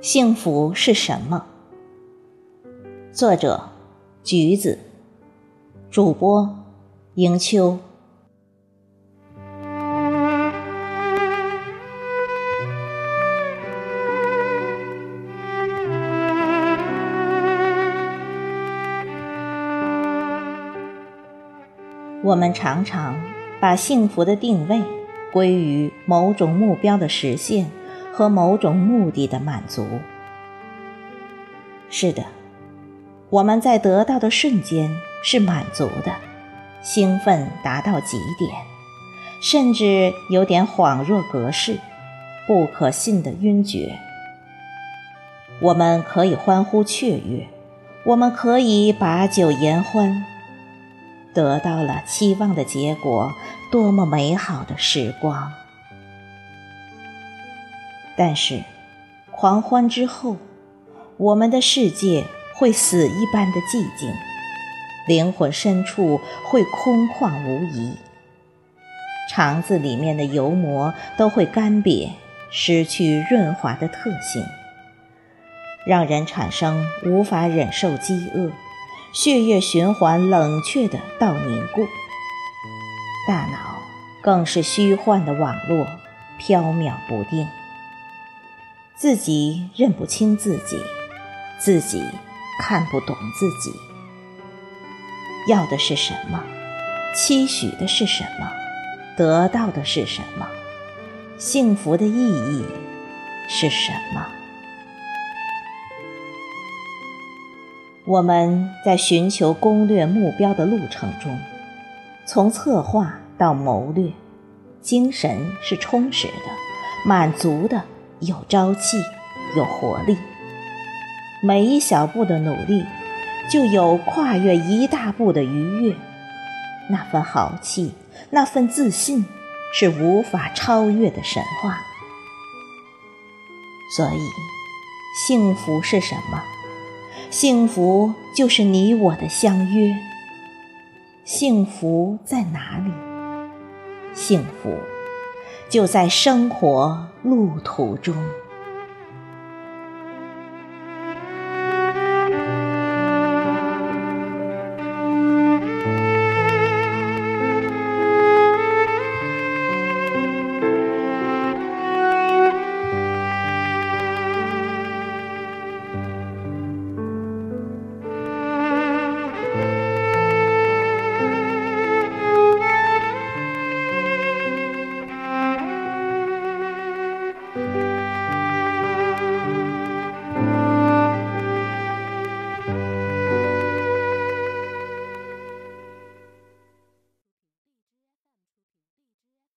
幸福是什么？作者橘子主播盈秋。我们常常把幸福的定位归于某种目标的实现。和某种目的的满足。是的，我们在得到的瞬间是满足的，兴奋达到极点，甚至有点恍若隔世、不可信的晕厥。我们可以欢呼雀跃，我们可以把酒言欢，得到了期望的结果，多么美好的时光！但是，狂欢之后，我们的世界会死一般的寂静，灵魂深处会空旷无疑，肠子里面的油膜都会干瘪，失去润滑的特性，让人产生无法忍受饥饿，血液循环冷却的到凝固，大脑更是虚幻的网络，飘渺不定。自己认不清自己，自己看不懂自己。要的是什么？期许的是什么？得到的是什么？幸福的意义是什么？我们在寻求攻略目标的路程中，从策划到谋略，精神是充实的、满足的。有朝气，有活力。每一小步的努力，就有跨越一大步的愉悦。那份豪气，那份自信，是无法超越的神话。所以，幸福是什么？幸福就是你我的相约。幸福在哪里？幸福。就在生活路途中。